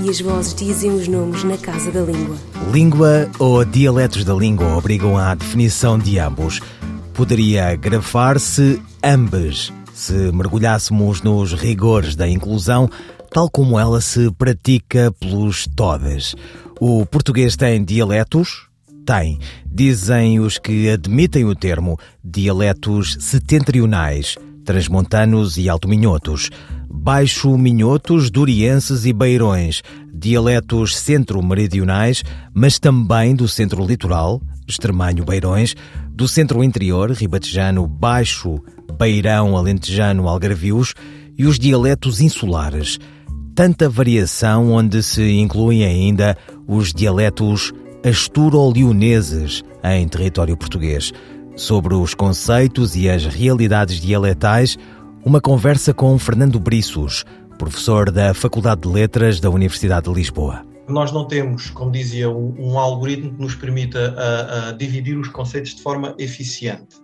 e as vozes dizem os nomes na casa da língua. Língua ou dialetos da língua obrigam à definição de ambos. Poderia grafar-se ambas se mergulhássemos nos rigores da inclusão, tal como ela se pratica pelos todas. O português tem dialetos? Tem. Dizem os que admitem o termo dialetos setentrionais, transmontanos e alto-minhotos baixo-minhotos, durienses e beirões, dialetos centro-meridionais, mas também do centro-litoral, extremanho-beirões, do centro-interior, ribatejano, baixo, beirão, alentejano, algarvios e os dialetos insulares. Tanta variação onde se incluem ainda os dialetos asturo-leoneses em território português. Sobre os conceitos e as realidades dialetais, uma conversa com Fernando Briços, professor da Faculdade de Letras da Universidade de Lisboa. Nós não temos, como dizia, um, um algoritmo que nos permita a, a dividir os conceitos de forma eficiente.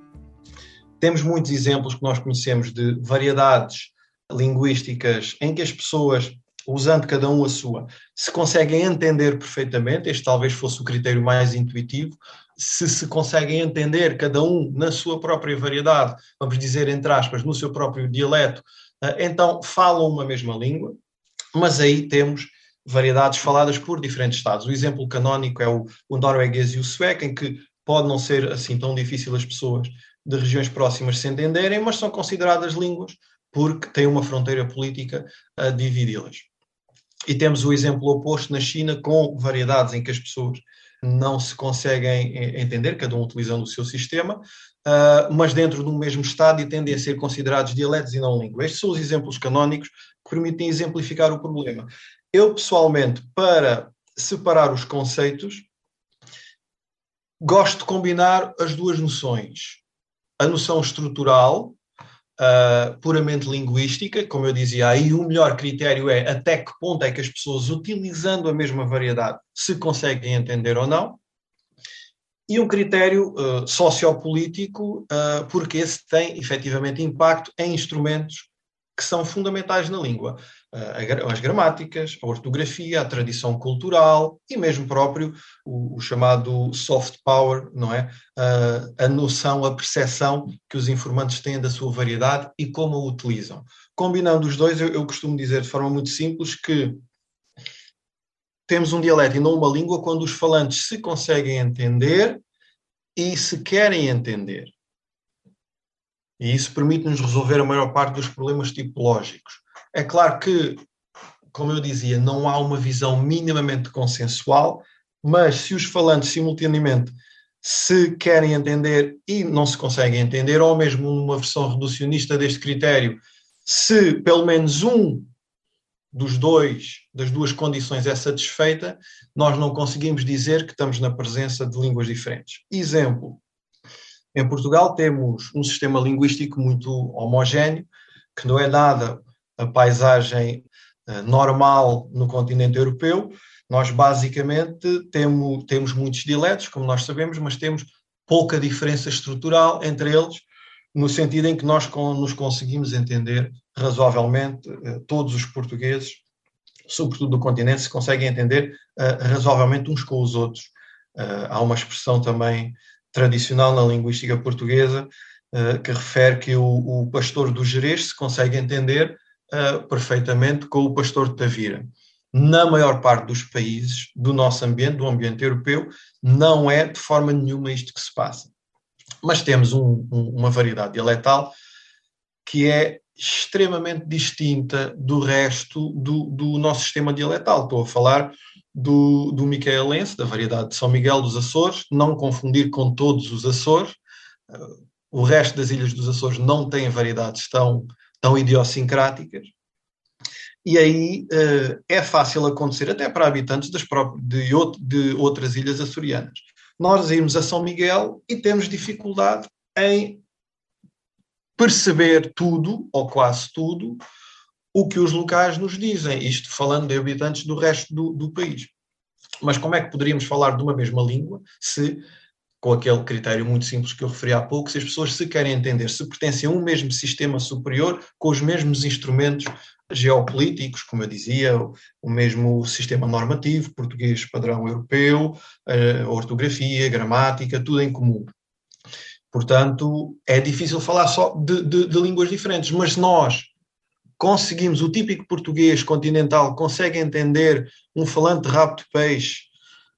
Temos muitos exemplos que nós conhecemos de variedades linguísticas em que as pessoas, usando cada um a sua, se conseguem entender perfeitamente. Este talvez fosse o critério mais intuitivo se se conseguem entender cada um na sua própria variedade, vamos dizer entre aspas, no seu próprio dialeto, eh, então falam uma mesma língua, mas aí temos variedades faladas por diferentes estados. O exemplo canónico é o, o norueguês e o sueco, em que pode não ser assim tão difícil as pessoas de regiões próximas se entenderem, mas são consideradas línguas porque têm uma fronteira política a dividi-las. E temos o exemplo oposto na China, com variedades em que as pessoas não se conseguem entender, cada um utilizando o seu sistema, uh, mas dentro de um mesmo Estado e tendem a ser considerados dialetos e não línguas. Estes são os exemplos canónicos que permitem exemplificar o problema. Eu, pessoalmente, para separar os conceitos, gosto de combinar as duas noções. A noção estrutural, uh, puramente linguística, como eu dizia, aí o melhor critério é até que ponto é que as pessoas, utilizando a mesma variedade, se conseguem entender ou não. E um critério uh, sociopolítico, uh, porque esse tem efetivamente impacto em instrumentos que são fundamentais na língua. As gramáticas, a ortografia, a tradição cultural e mesmo próprio o, o chamado soft power, não é? Uh, a noção, a percepção que os informantes têm da sua variedade e como a utilizam. Combinando os dois, eu, eu costumo dizer de forma muito simples que temos um dialeto e não uma língua quando os falantes se conseguem entender e se querem entender. E isso permite-nos resolver a maior parte dos problemas tipológicos. É claro que, como eu dizia, não há uma visão minimamente consensual, mas se os falantes simultaneamente se querem entender e não se conseguem entender, ou mesmo numa versão reducionista deste critério, se pelo menos um dos dois, das duas condições é satisfeita, nós não conseguimos dizer que estamos na presença de línguas diferentes. Exemplo, em Portugal temos um sistema linguístico muito homogéneo, que não é nada a paisagem uh, normal no continente europeu. Nós basicamente temos, temos muitos dialetos, como nós sabemos, mas temos pouca diferença estrutural entre eles, no sentido em que nós nos conseguimos entender razoavelmente, uh, todos os portugueses, sobretudo do continente, se conseguem entender uh, razoavelmente uns com os outros. há uma expressão também tradicional na linguística portuguesa, que refere que o, o, pastor do Jerez se consegue entender uh, perfeitamente com o pastor de Tavira. Na maior parte dos países do nosso ambiente, do ambiente europeu, não é de forma nenhuma isto que se passa. Mas temos um, um, uma variedade dialetal que é extremamente distinta do resto do, do nosso sistema dialetal. Estou a falar do, do Micaelense, da variedade de São Miguel dos Açores, não confundir com todos os Açores. O resto das ilhas dos Açores não tem variedades tão, tão idiosincráticas. E aí uh, é fácil acontecer, até para habitantes das próprias, de, de outras ilhas açorianas. nós irmos a São Miguel e temos dificuldade em perceber tudo, ou quase tudo, o que os locais nos dizem, isto falando de habitantes do resto do, do país. Mas como é que poderíamos falar de uma mesma língua se, com aquele critério muito simples que eu referi há pouco, se as pessoas se querem entender, se pertencem a um mesmo sistema superior, com os mesmos instrumentos geopolíticos, como eu dizia, o mesmo sistema normativo, português padrão europeu, a ortografia, gramática, tudo em comum. Portanto, é difícil falar só de, de, de línguas diferentes, mas nós conseguimos, o típico português continental consegue entender um falante de rabo de peixe,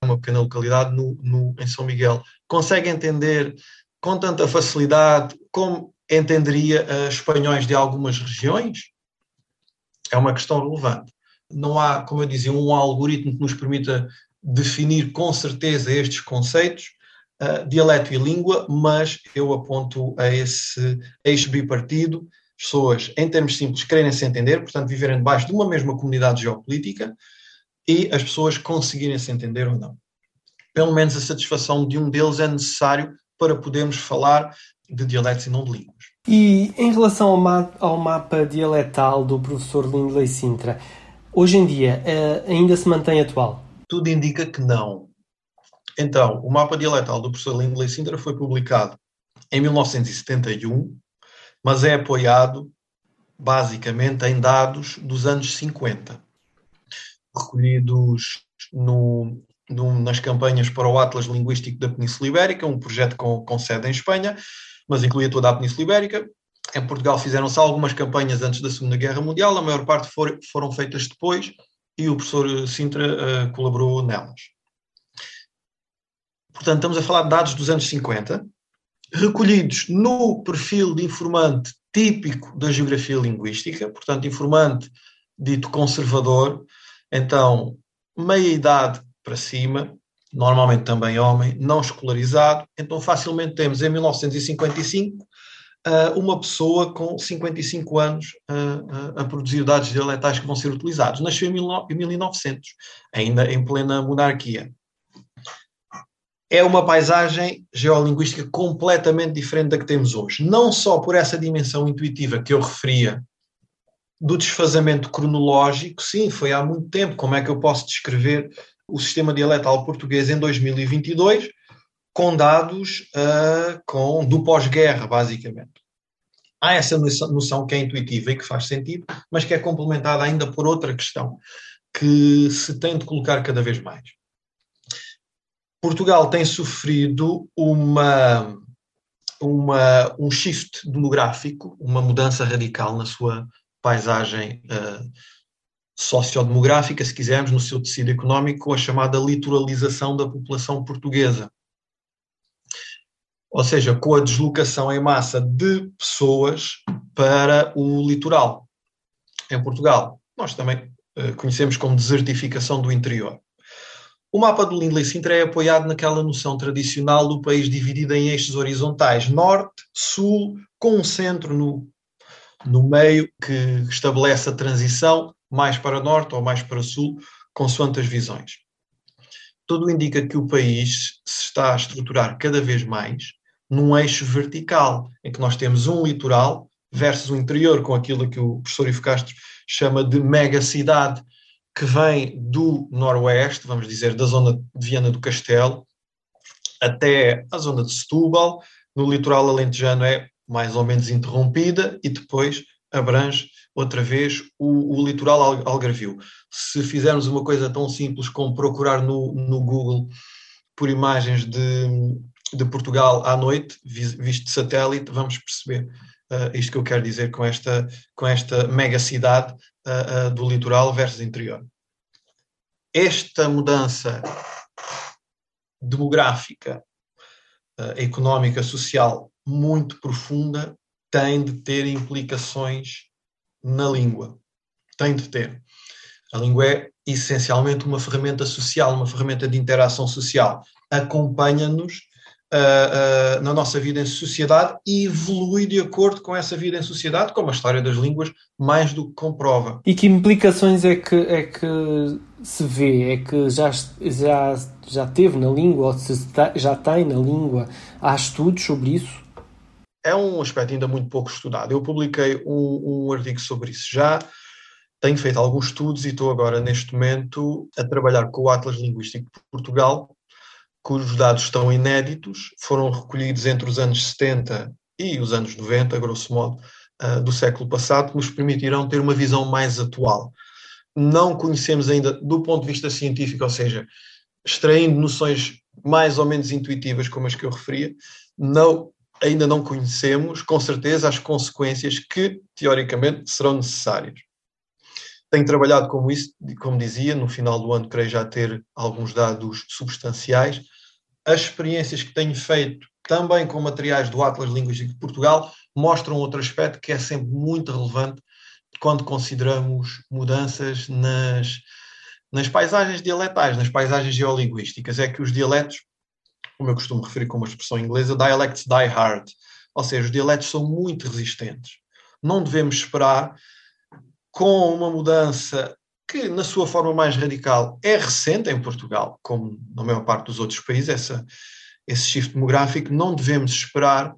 uma pequena localidade no, no, em São Miguel, consegue entender com tanta facilidade como entenderia uh, espanhóis de algumas regiões? É uma questão relevante. Não há, como eu dizia, um algoritmo que nos permita definir com certeza estes conceitos, uh, dialeto e língua, mas eu aponto a esse eixo bipartido, pessoas, em termos simples, quererem se entender, portanto, viverem debaixo de uma mesma comunidade geopolítica e as pessoas conseguirem se entender ou não. Pelo menos a satisfação de um deles é necessário para podermos falar de dialetos e não de línguas. E em relação ao, ma ao mapa dialetal do professor Lindley Sintra, hoje em dia uh, ainda se mantém atual? Tudo indica que não. Então, o mapa dialetal do professor Lindley Sintra foi publicado em 1971 mas é apoiado basicamente em dados dos anos 50, recolhidos no, no, nas campanhas para o Atlas Linguístico da Península Ibérica, um projeto com, com sede em Espanha, mas incluía toda a Península Ibérica. Em Portugal fizeram-se algumas campanhas antes da Segunda Guerra Mundial, a maior parte for, foram feitas depois e o professor Sintra uh, colaborou nelas. Portanto, estamos a falar de dados dos anos 50, recolhidos no perfil de informante típico da geografia linguística, portanto, informante dito conservador, então, meia idade para cima, normalmente também homem, não escolarizado, então facilmente temos em 1955 eh, uma pessoa com 55 anos a, eh, a, a produzir dados dialetais que vão ser utilizados. Nasceu em 1900, ainda em plena monarquia é uma paisagem geolinguística completamente diferente da que temos hoje. Não só por essa dimensão intuitiva que eu referia do desfazamento cronológico, sim, foi há muito tempo. Como é que eu posso descrever o sistema dialetal português em 2022 com dados uh, com, do pós-guerra, basicamente? Há essa noção que é intuitiva e que faz sentido, mas que é complementada ainda por outra questão que se tem de colocar cada vez mais Portugal tem sofrido uma, uma, um shift demográfico, uma mudança radical na sua paisagem uh, sociodemográfica, se quisermos, no seu tecido económico, a chamada litoralização da população portuguesa. Ou seja, com a deslocação em massa de pessoas para o litoral. Em Portugal, nós também uh, conhecemos como desertificação do interior. O mapa do Lindley Sintra é apoiado naquela noção tradicional do país dividido em eixos horizontais, norte, sul, com um centro no, no meio que estabelece a transição mais para norte ou mais para sul, consoante as visões. Tudo indica que o país se está a estruturar cada vez mais num eixo vertical, em que nós temos um litoral versus o interior, com aquilo que o professor Ivo Castro chama de mega cidade, que vem do noroeste, vamos dizer, da zona de Viana do Castelo, até a zona de Setúbal, no litoral alentejano é mais ou menos interrompida e depois abrange outra vez o, o litoral algarvio. Se fizermos uma coisa tão simples como procurar no, no Google por imagens de, de Portugal à noite, visto de satélite, vamos perceber uh, isto que eu quero dizer com esta, com esta mega cidade uh, uh, do litoral versus interior. Esta mudança demográfica, económica, social muito profunda tem de ter implicações na língua. Tem de ter. A língua é essencialmente uma ferramenta social, uma ferramenta de interação social. Acompanha-nos uh, uh, na nossa vida em sociedade e evolui de acordo com essa vida em sociedade, como a história das línguas mais do que comprova. E que implicações é que, é que se vê? É que já, já, já teve na língua, ou se já tem na língua? Há estudos sobre isso? É um aspecto ainda muito pouco estudado. Eu publiquei um, um artigo sobre isso já tenho feito alguns estudos e estou agora, neste momento, a trabalhar com o Atlas Linguístico de Portugal, cujos dados estão inéditos, foram recolhidos entre os anos 70 e os anos 90, grosso modo, uh, do século passado, que nos permitirão ter uma visão mais atual. Não conhecemos ainda, do ponto de vista científico, ou seja, extraindo noções mais ou menos intuitivas, como as que eu referia, não, ainda não conhecemos, com certeza, as consequências que, teoricamente, serão necessárias. Tenho trabalhado como isso, como dizia, no final do ano creio já ter alguns dados substanciais. As experiências que tenho feito também com materiais do Atlas Linguístico de Portugal mostram outro aspecto que é sempre muito relevante quando consideramos mudanças nas, nas paisagens dialetais, nas paisagens geolinguísticas. É que os dialetos, como eu costumo referir com uma expressão inglesa, dialects die hard, ou seja, os dialetos são muito resistentes. Não devemos esperar com uma mudança que, na sua forma mais radical, é recente em Portugal, como na maior parte dos outros países, essa, esse shift demográfico, não devemos esperar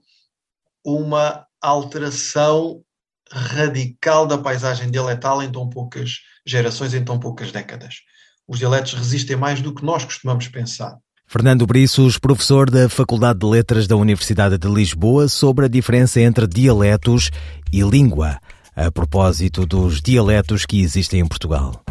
uma alteração radical da paisagem dialetal em tão poucas gerações, em tão poucas décadas. Os dialetos resistem mais do que nós costumamos pensar. Fernando Briços, professor da Faculdade de Letras da Universidade de Lisboa, sobre a diferença entre dialetos e língua a propósito dos dialetos que existem em Portugal.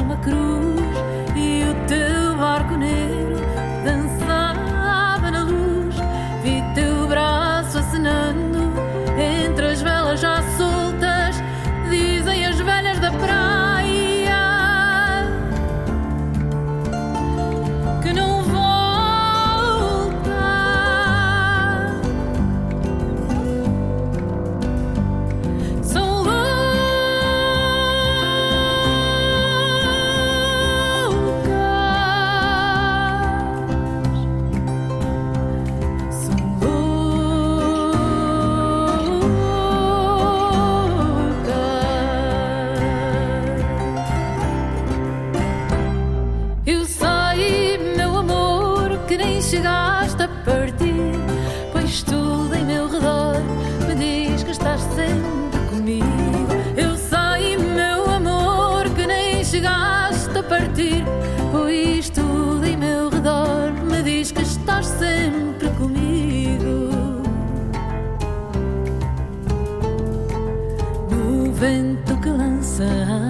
uma cruz. chegaste a partir, pois tudo em meu redor me diz que estás sempre comigo. Eu sei, meu amor, que nem chegaste a partir, pois tudo em meu redor me diz que estás sempre comigo. No vento que lança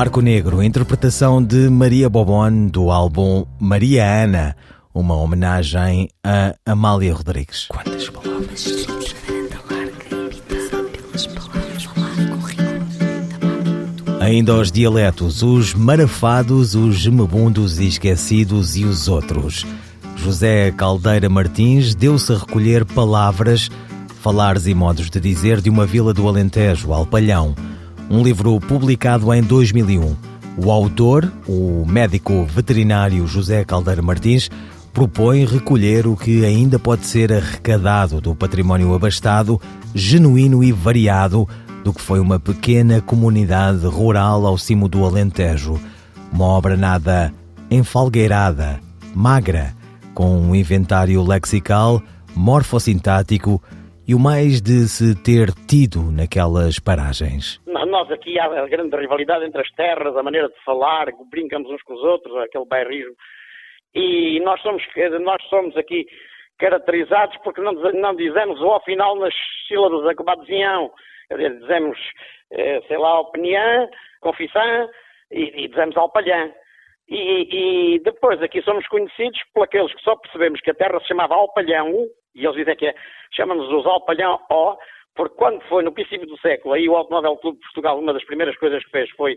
Barco Negro, interpretação de Maria Bobon do álbum Maria Ana, uma homenagem a Amália Rodrigues. Quantas palavras? Ainda os dialetos, os marafados, os gemebundos e esquecidos e os outros. José Caldeira Martins deu-se a recolher palavras, falares e modos de dizer de uma vila do Alentejo, Alpalhão. Um livro publicado em 2001. O autor, o médico veterinário José Caldeira Martins, propõe recolher o que ainda pode ser arrecadado do património abastado, genuíno e variado do que foi uma pequena comunidade rural ao cimo do Alentejo. Uma obra nada enfalgueirada, magra, com um inventário lexical, morfossintático e o mais de se ter tido naquelas paragens. Nós aqui há a grande rivalidade entre as terras, a maneira de falar, brincamos uns com os outros, aquele bairrismo. E nós somos, nós somos aqui caracterizados porque não, não dizemos o ao final nas sílabas acabadas em ão. Quer dizer, dizemos, eh, sei lá, opinião, confissão e, e dizemos alpalhã. E, e depois aqui somos conhecidos por aqueles que só percebemos que a terra se chamava Alpalhão, e eles dizem que é, chamam-nos os Alpalhão O, porque quando foi no princípio do século, aí o Automóvel Clube de Portugal, uma das primeiras coisas que fez foi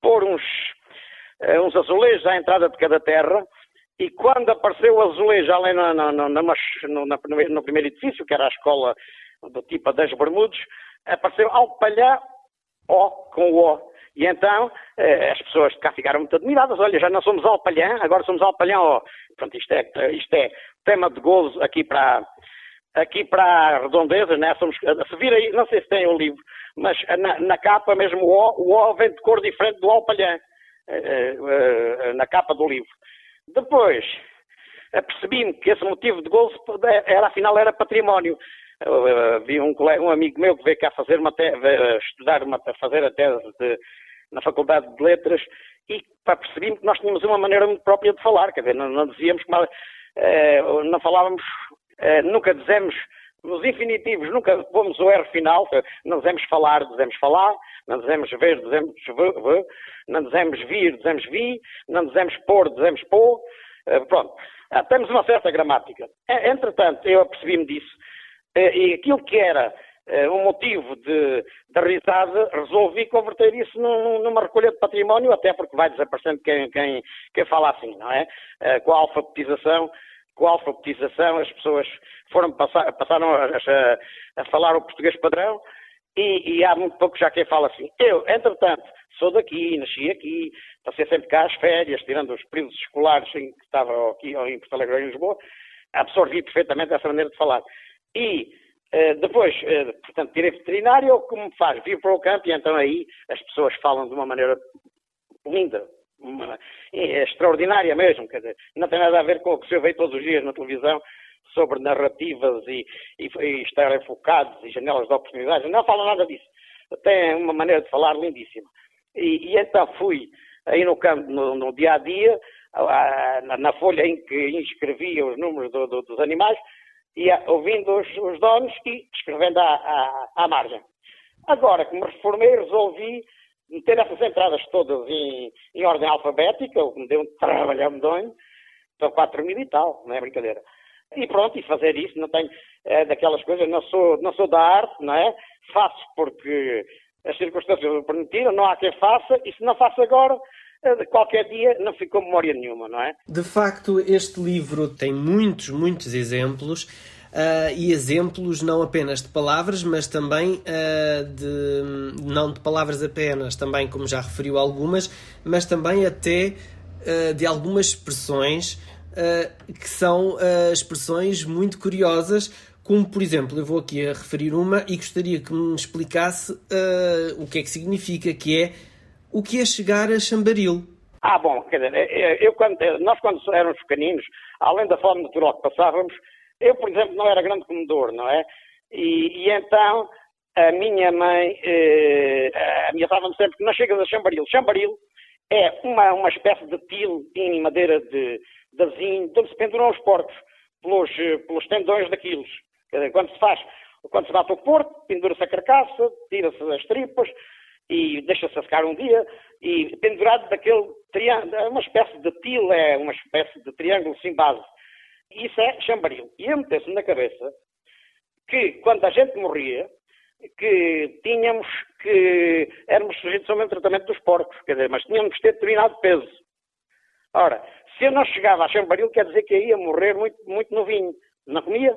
pôr uns, eh, uns azulejos à entrada de cada terra, e quando apareceu o azulejo ali na, na, na, na, no, primeiro edifício, que era a escola do tipo das Bermudes, apareceu Alpalhão O, com o O. E então eh, as pessoas de cá ficaram muito admiradas. Olha, já não somos Alpalhã, agora somos ó. Portanto, isto é, isto é tema de gozo aqui para, aqui para a redondeza, né? Somos, se vir aí, não sei se tem o livro, mas na, na capa mesmo o O, o O vem de cor diferente do Alpalhã, eh, eh, na capa do livro. Depois, apercebi-me que esse motivo de gozo era, afinal, era património. Vi um, colega, um amigo meu que veio cá fazer uma te, estudar, uma, fazer a tese de, na Faculdade de Letras e percebi-me que nós tínhamos uma maneira muito própria de falar, quer dizer, não, não dizíamos que eh, não falávamos, eh, nunca dizemos, nos infinitivos nunca pomos o R final, não dizemos falar, dizemos falar, não dizemos ver, dizemos ver, não dizemos vir, dizemos vi, não dizemos pôr, dizemos pôr, eh, pronto. Ah, temos uma certa gramática. Entretanto, eu apercebi-me disso e aquilo que era um motivo de, de risada, resolvi converter isso num, numa recolha de património, até porque vai desaparecendo quem, quem, quem fala assim, não é? Com a alfabetização, com a alfabetização as pessoas foram passar, passaram a, a, a, falar o português padrão e, e, há muito pouco já quem fala assim. Eu, entretanto, sou daqui, nasci aqui, passei sempre cá as férias, tirando os períodos escolares em que estava aqui em Porto Alegre ou em Lisboa, absorvi perfeitamente essa maneira de falar. E eh, depois, eh, portanto, tirei veterinário, o que me faz? Vir para o campo e então aí as pessoas falam de uma maneira linda, uma, é extraordinária mesmo, quer dizer, não tem nada a ver com o que se vê todos os dias na televisão sobre narrativas e, e, e estar enfocados e janelas de oportunidades, não fala nada disso. Tem uma maneira de falar lindíssima. E, e então fui aí no campo, no, no dia a dia, na, na, folha em que inscrevia os números do, do, dos animais, ia ouvindo os, os donos e escrevendo à, à, à margem. Agora que me reformei, resolvi meter essas entradas todas em, em ordem alfabética, o que me deu um trabalhão medonho, são 4 mil e tal, não é brincadeira. E pronto, e fazer isso, não tenho é, daquelas coisas, não sou, não sou da arte, não é? Faço porque as circunstâncias o permitiram, não há quem faça, e se não faço agora, qualquer dia não ficou memória nenhuma, não é? De facto, este livro tem muitos, muitos exemplos uh, e exemplos não apenas de palavras, mas também uh, de não de palavras apenas, também como já referiu algumas, mas também até uh, de algumas expressões que são expressões muito curiosas, como por exemplo, eu vou aqui a referir uma e gostaria que me explicasse o que é que significa, que é o que é chegar a Chambaril. Ah, bom, quer dizer, eu, quando, nós quando éramos pequeninos, além da forma natural que passávamos, Eu, por exemplo, não era grande comedor, não é? E, e então a minha mãe eh, ameaçava-me sempre que não chegas a chambaril. Chambaril é uma, uma espécie de tilo em madeira de, de azinho, de onde se penduram os porcos, pelos, pelos tendões daquilo. Quer dizer, quando se faz, quando se bate o porco, pendura-se a carcaça, tira-se as tripas e deixa-se a secar um dia, e pendurado daquele triângulo, é uma espécie de tilo, é uma espécie de triângulo sem base. Isso é chambaril. E eu meteu-se na cabeça que quando a gente morria, que tínhamos que éramos sujeitos ao mesmo tratamento dos porcos, quer dizer, mas tínhamos que ter determinado peso. Ora, se eu não chegava a chambaril, quer dizer que ia morrer muito, muito novinho. Não comia,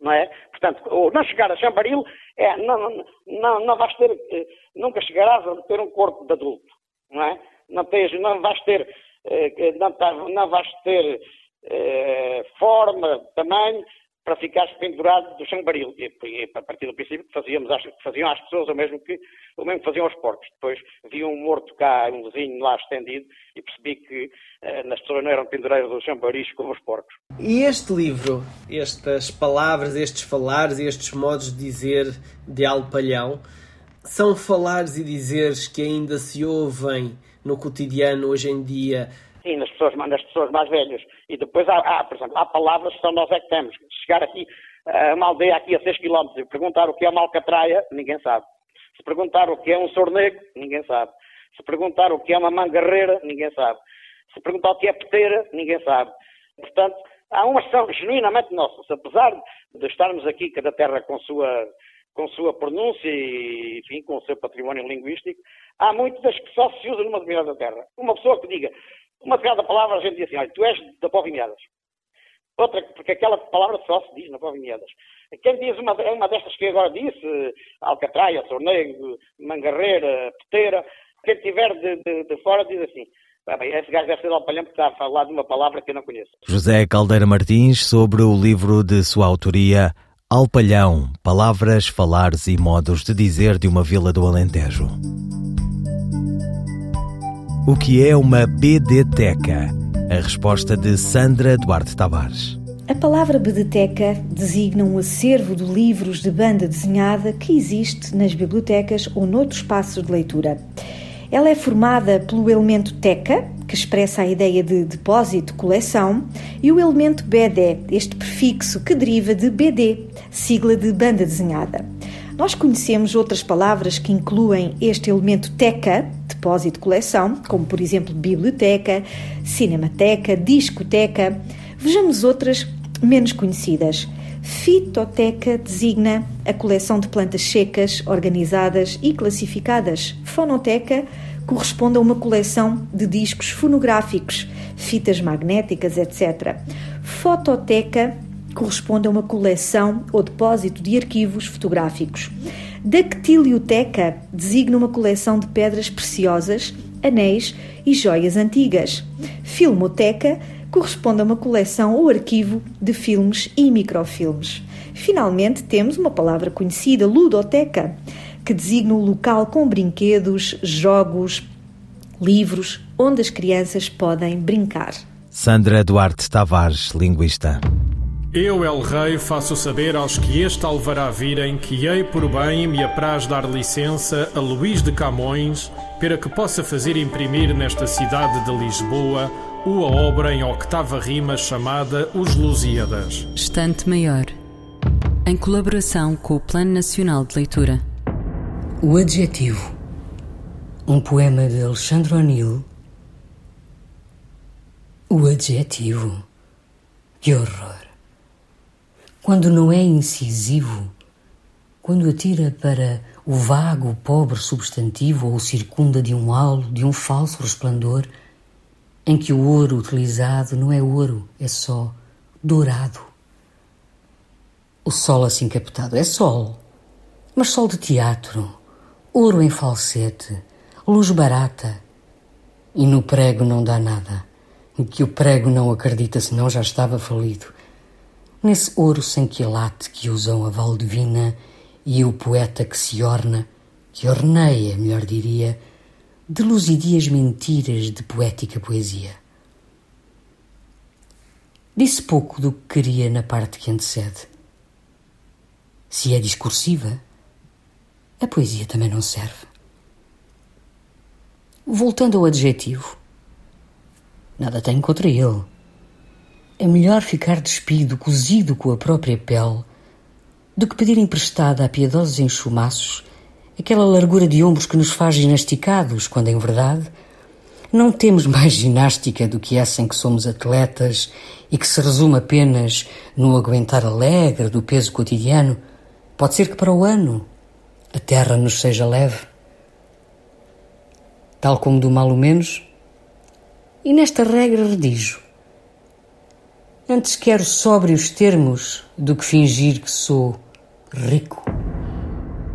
não é? Portanto, não chegar a chambaril, é, não, não, não, não vais ter, eh, nunca chegarás a ter um corpo de adulto, não é? Não, tens, não vais ter, eh, não, tá, não vais ter eh, forma, tamanho, para ficares pendurado do chambaril. E, e, a partir do princípio que fazíamos às, faziam às pessoas o mesmo, que, o mesmo que faziam aos porcos. Depois vi um morto cá, um vizinho lá estendido, e percebi que eh, as pessoas não eram pendureiras dos chambaris como os porcos. E este livro, estas palavras, estes falares, estes modos de dizer de Alpalhão, são falares e dizeres que ainda se ouvem no cotidiano hoje em dia Nas pessoas, nas pessoas mais velhas. E depois há, há, por exemplo, há palavras que só nós é que temos. Chegar aqui a uma aldeia aqui a 6 km e perguntar o que é uma alcatraia, ninguém sabe. Se perguntar o que é um sornego, ninguém sabe. Se perguntar o que é uma mangarreira, ninguém sabe. Se perguntar o que é peteira, ninguém sabe. Portanto, há uma ação genuinamente nossa. Apesar de estarmos aqui, cada terra com sua, com sua pronúncia e, enfim, com o seu património linguístico, há muitas que só se usam numa determinada terra. Uma pessoa que diga uma determinada palavra a gente diz assim, olha, tu és da Povinhadas. Outra, porque aquela palavra só se diz na Povinhadas. Quem diz uma, uma destas que agora disse, alcatraia, sornego, mangarreira, peteira, quem tiver de, de, de fora diz assim, ah, bem, esse gajo deve ser alpalhão porque está a falar de uma palavra que eu não conheço. José Caldeira Martins, sobre o livro de sua autoria, Alpalhão, Palavras, Falares e Modos de Dizer de uma Vila do Alentejo. O que é uma BDteca? A resposta de Sandra Duarte Tavares. A palavra bedeteca designa um acervo de livros de banda desenhada que existe nas bibliotecas ou noutros espaços de leitura. Ela é formada pelo elemento teca, que expressa a ideia de depósito, coleção, e o elemento BD, este prefixo que deriva de BD, sigla de banda desenhada. Nós conhecemos outras palavras que incluem este elemento teca, depósito coleção, como por exemplo biblioteca, cinemateca, discoteca. Vejamos outras menos conhecidas. Fitoteca designa a coleção de plantas secas, organizadas e classificadas. Fonoteca corresponde a uma coleção de discos fonográficos, fitas magnéticas, etc. Fototeca corresponde a uma coleção ou depósito de arquivos fotográficos. Dactilioteca designa uma coleção de pedras preciosas, anéis e joias antigas. Filmoteca corresponde a uma coleção ou arquivo de filmes e microfilmes. Finalmente, temos uma palavra conhecida, ludoteca, que designa um local com brinquedos, jogos, livros, onde as crianças podem brincar. Sandra Duarte Tavares, linguista. Eu, El Rei, faço saber aos que este alvará virem que hei por bem me apraz dar licença a Luís de Camões para que possa fazer imprimir nesta cidade de Lisboa uma obra em octava rima chamada Os Lusíadas. Estante Maior, em colaboração com o Plano Nacional de Leitura. O Adjetivo, um poema de Alexandre O'Neill. O Adjetivo, que horror! Quando não é incisivo, quando atira para o vago, pobre substantivo ou circunda de um halo, de um falso resplendor, em que o ouro utilizado não é ouro, é só dourado. O sol assim captado é sol, mas sol de teatro, ouro em falsete, luz barata. E no prego não dá nada, que o prego não acredita senão já estava falido nesse ouro sem quilate que usam a Valdivina e o poeta que se orna, que orneia, melhor diria, de luzidias mentiras de poética poesia. Disse pouco do que queria na parte que antecede. Se é discursiva, a poesia também não serve. Voltando ao adjetivo, nada tenho contra ele. É melhor ficar despido, cozido com a própria pele, do que pedir emprestada a piedosos enxumaços aquela largura de ombros que nos faz ginasticados, quando em verdade não temos mais ginástica do que essa em que somos atletas e que se resume apenas no aguentar alegre do peso cotidiano. Pode ser que para o ano a terra nos seja leve. Tal como do mal o menos, e nesta regra redijo. Antes quero sóbrios termos do que fingir que sou rico.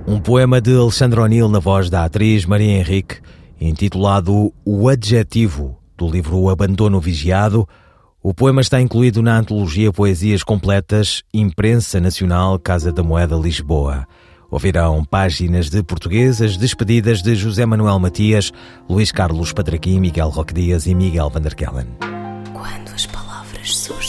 Um poema de Alexandre O'Neill na voz da atriz Maria Henrique, intitulado O Adjetivo, do livro O Abandono Vigiado. O poema está incluído na antologia Poesias Completas, Imprensa Nacional Casa da Moeda Lisboa. Ouvirão páginas de portuguesas despedidas de José Manuel Matias, Luís Carlos Patraquim, Miguel Roque Dias e Miguel Vanderkellen. Quando as palavras surgem